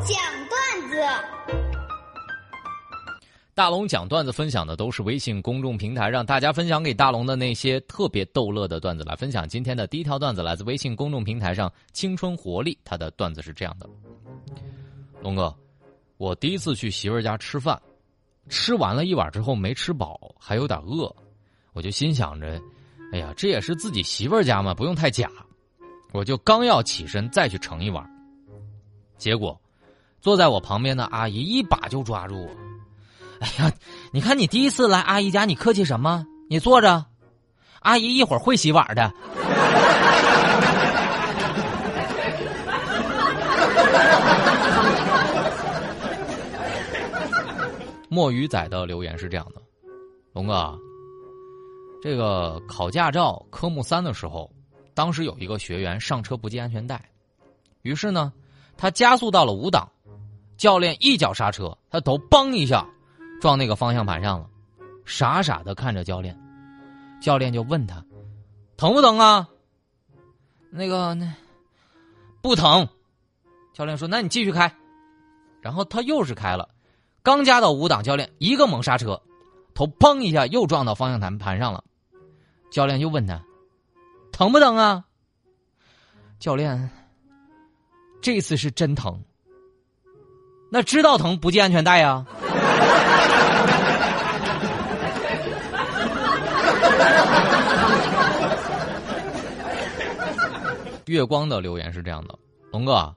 讲段子。大龙讲段子分享的都是微信公众平台让大家分享给大龙的那些特别逗乐的段子。来分享今天的第一条段子，来自微信公众平台上青春活力，他的段子是这样的：龙哥，我第一次去媳妇儿家吃饭，吃完了一碗之后没吃饱，还有点饿，我就心想着，哎呀，这也是自己媳妇儿家嘛，不用太假。我就刚要起身再去盛一碗，结果坐在我旁边的阿姨一把就抓住我。哎呀，你看你第一次来阿姨家，你客气什么？你坐着，阿姨一会儿会洗碗的。墨鱼仔的留言是这样的：龙哥，这个考驾照科目三的时候，当时有一个学员上车不系安全带，于是呢，他加速到了五档，教练一脚刹车，他头嘣一下。撞那个方向盘上了，傻傻的看着教练，教练就问他：“疼不疼啊？”那个那不疼，教练说：“那你继续开。”然后他又是开了，刚加到五档，教练一个猛刹车，头砰一下又撞到方向盘盘上了。教练又问他：“疼不疼啊？”教练这次是真疼，那知道疼不系安全带呀？月光的留言是这样的：龙哥，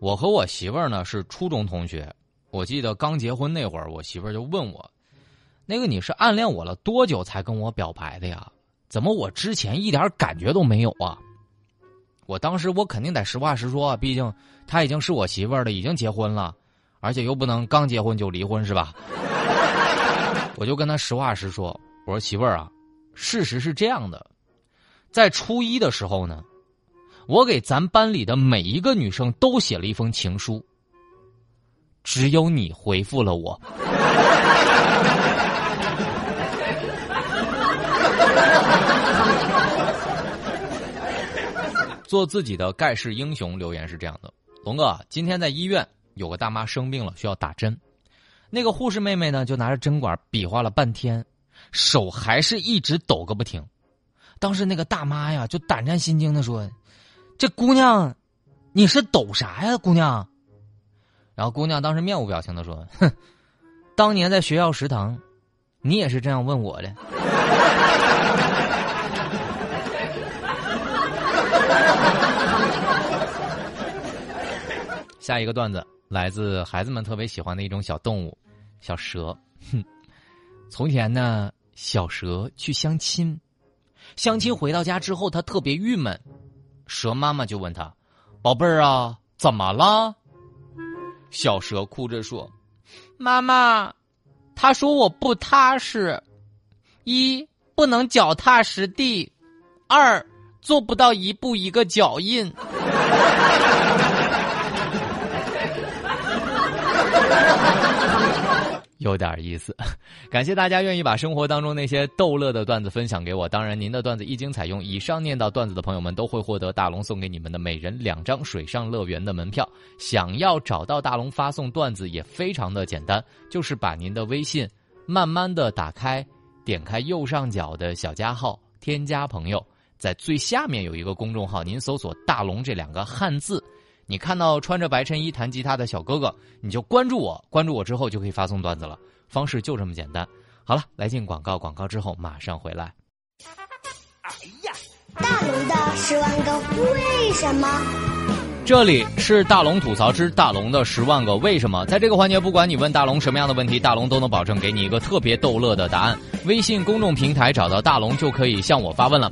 我和我媳妇儿呢是初中同学。我记得刚结婚那会儿，我媳妇儿就问我：“那个你是暗恋我了多久才跟我表白的呀？怎么我之前一点感觉都没有啊？”我当时我肯定得实话实说，毕竟她已经是我媳妇儿了，已经结婚了，而且又不能刚结婚就离婚是吧？我就跟他实话实说，我说媳妇儿啊，事实是这样的，在初一的时候呢。我给咱班里的每一个女生都写了一封情书，只有你回复了我。做自己的盖世英雄留言是这样的：龙哥，今天在医院有个大妈生病了，需要打针，那个护士妹妹呢就拿着针管比划了半天，手还是一直抖个不停。当时那个大妈呀就胆战心惊的说。这姑娘，你是抖啥呀，姑娘？然后姑娘当时面无表情的说：“哼，当年在学校食堂，你也是这样问我的。”下一个段子来自孩子们特别喜欢的一种小动物——小蛇。哼，从前呢，小蛇去相亲，相亲回到家之后，他特别郁闷。蛇妈妈就问他：“宝贝儿啊，怎么了？”小蛇哭着说：“妈妈，他说我不踏实，一不能脚踏实地，二做不到一步一个脚印。”有点意思，感谢大家愿意把生活当中那些逗乐的段子分享给我。当然，您的段子一经采用，以上念到段子的朋友们都会获得大龙送给你们的每人两张水上乐园的门票。想要找到大龙发送段子也非常的简单，就是把您的微信慢慢的打开，点开右上角的小加号，添加朋友，在最下面有一个公众号，您搜索“大龙”这两个汉字。你看到穿着白衬衣弹吉他的小哥哥，你就关注我，关注我之后就可以发送段子了，方式就这么简单。好了，来进广告，广告之后马上回来。哎呀，大龙的十万个为什么？这里是大龙吐槽之大龙的十万个为什么。在这个环节，不管你问大龙什么样的问题，大龙都能保证给你一个特别逗乐的答案。微信公众平台找到大龙就可以向我发问了。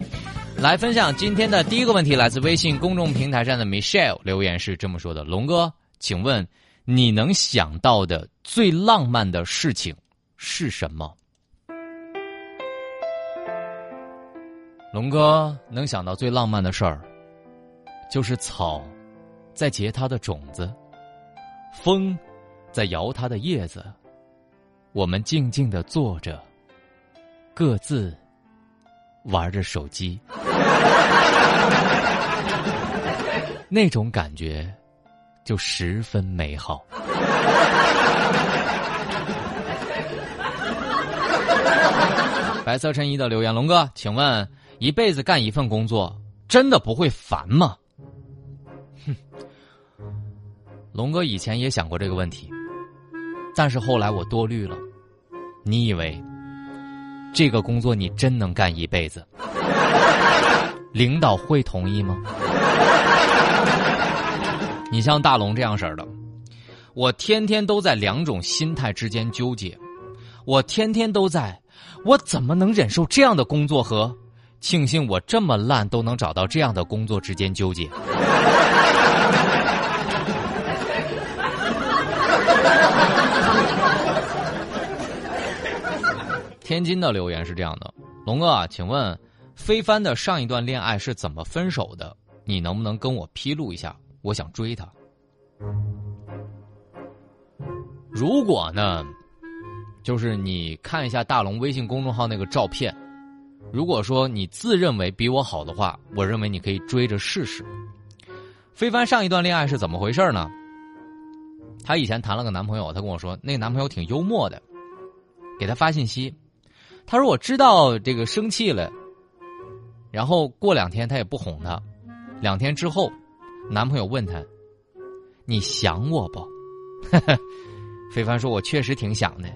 来分享今天的第一个问题，来自微信公众平台上的 Michelle 留言是这么说的：“龙哥，请问你能想到的最浪漫的事情是什么？”龙哥能想到最浪漫的事儿，就是草在结它的种子，风在摇它的叶子，我们静静的坐着，各自。玩着手机，那种感觉就十分美好。白色衬衣的留言，龙哥，请问一辈子干一份工作，真的不会烦吗？哼，龙哥以前也想过这个问题，但是后来我多虑了。你以为这个工作你真能干一辈子？领导会同意吗？你像大龙这样式的，我天天都在两种心态之间纠结，我天天都在，我怎么能忍受这样的工作和庆幸我这么烂都能找到这样的工作之间纠结？天津的留言是这样的：龙哥，请问飞帆的上一段恋爱是怎么分手的？你能不能跟我披露一下？我想追她。如果呢，就是你看一下大龙微信公众号那个照片，如果说你自认为比我好的话，我认为你可以追着试试。飞帆上一段恋爱是怎么回事呢？她以前谈了个男朋友，她跟我说那个男朋友挺幽默的，给她发信息，她说我知道这个生气了，然后过两天他也不哄她，两天之后。男朋友问她：“你想我不？” 非凡说：“我确实挺想的，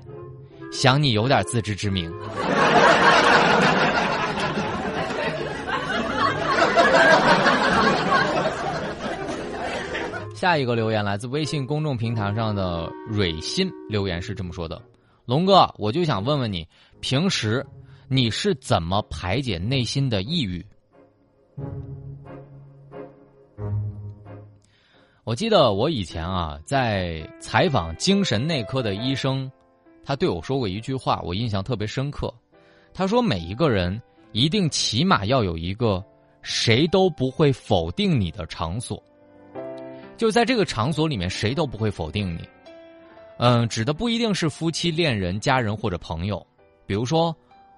想你有点自知之明。” 下一个留言来自微信公众平台上的蕊心留言是这么说的：“龙哥，我就想问问你，平时你是怎么排解内心的抑郁？”我记得我以前啊，在采访精神内科的医生，他对我说过一句话，我印象特别深刻。他说：“每一个人一定起码要有一个谁都不会否定你的场所，就在这个场所里面，谁都不会否定你。嗯，指的不一定是夫妻、恋人、家人或者朋友，比如说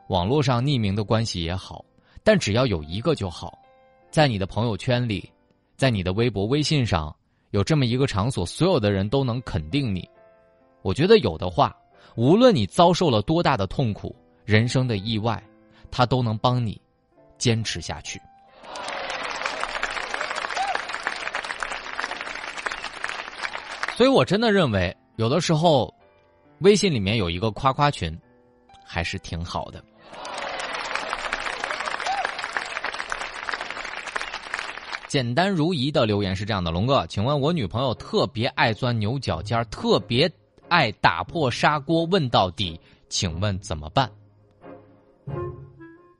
网络上匿名的关系也好，但只要有一个就好，在你的朋友圈里，在你的微博、微信上。”有这么一个场所，所有的人都能肯定你。我觉得有的话，无论你遭受了多大的痛苦、人生的意外，他都能帮你坚持下去。所以我真的认为，有的时候，微信里面有一个夸夸群，还是挺好的。简单如一的留言是这样的：龙哥，请问我女朋友特别爱钻牛角尖特别爱打破砂锅问到底，请问怎么办？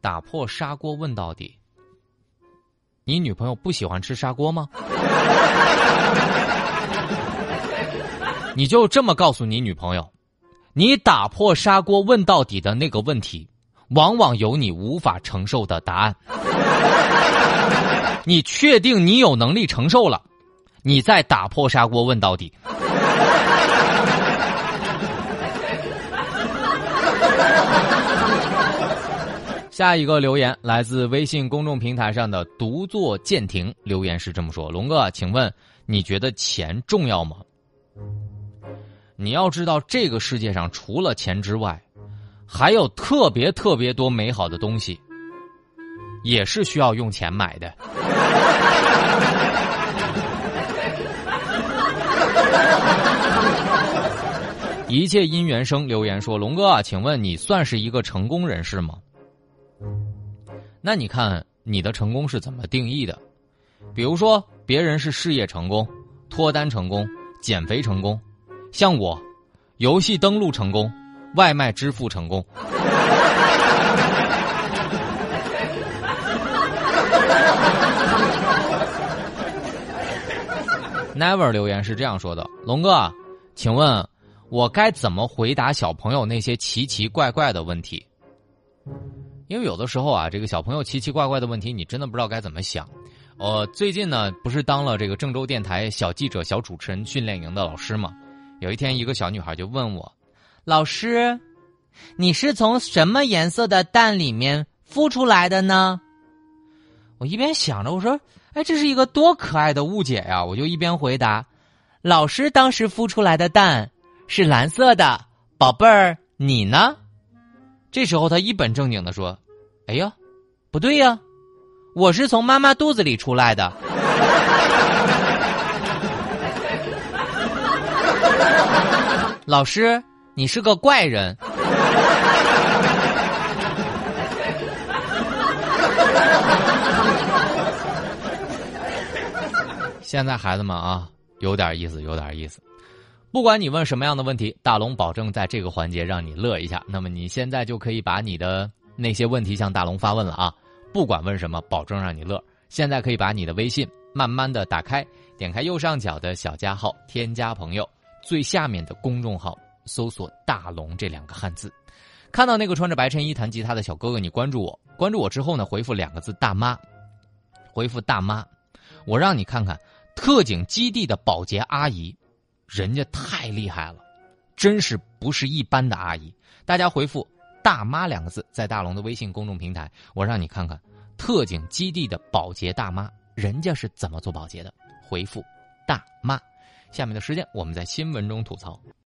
打破砂锅问到底，你女朋友不喜欢吃砂锅吗？你就这么告诉你女朋友，你打破砂锅问到底的那个问题，往往有你无法承受的答案。你确定你有能力承受了，你再打破砂锅问到底。下一个留言来自微信公众平台上的独坐舰艇，留言是这么说：“龙哥，请问你觉得钱重要吗？你要知道，这个世界上除了钱之外，还有特别特别多美好的东西。”也是需要用钱买的。一切因缘生留言说：“龙哥啊，请问你算是一个成功人士吗？那你看你的成功是怎么定义的？比如说，别人是事业成功、脱单成功、减肥成功，像我，游戏登录成功、外卖支付成功。” Never 留言是这样说的：“龙哥，请问，我该怎么回答小朋友那些奇奇怪怪的问题？因为有的时候啊，这个小朋友奇奇怪怪的问题，你真的不知道该怎么想。我最近呢，不是当了这个郑州电台小记者、小主持人训练营的老师吗？有一天，一个小女孩就问我：‘老师，你是从什么颜色的蛋里面孵出来的呢？’我一边想着，我说。”哎，这是一个多可爱的误解呀！我就一边回答：“老师当时孵出来的蛋是蓝色的，宝贝儿，你呢？这时候他一本正经的说：“哎呀，不对呀，我是从妈妈肚子里出来的。”老师，你是个怪人。现在孩子们啊，有点意思，有点意思。不管你问什么样的问题，大龙保证在这个环节让你乐一下。那么你现在就可以把你的那些问题向大龙发问了啊！不管问什么，保证让你乐。现在可以把你的微信慢慢的打开，点开右上角的小加号，添加朋友，最下面的公众号搜索“大龙”这两个汉字，看到那个穿着白衬衣弹吉他的小哥哥，你关注我。关注我之后呢，回复两个字“大妈”，回复“大妈”，我让你看看。特警基地的保洁阿姨，人家太厉害了，真是不是一般的阿姨。大家回复“大妈”两个字，在大龙的微信公众平台，我让你看看特警基地的保洁大妈，人家是怎么做保洁的。回复“大妈”，下面的时间我们在新闻中吐槽。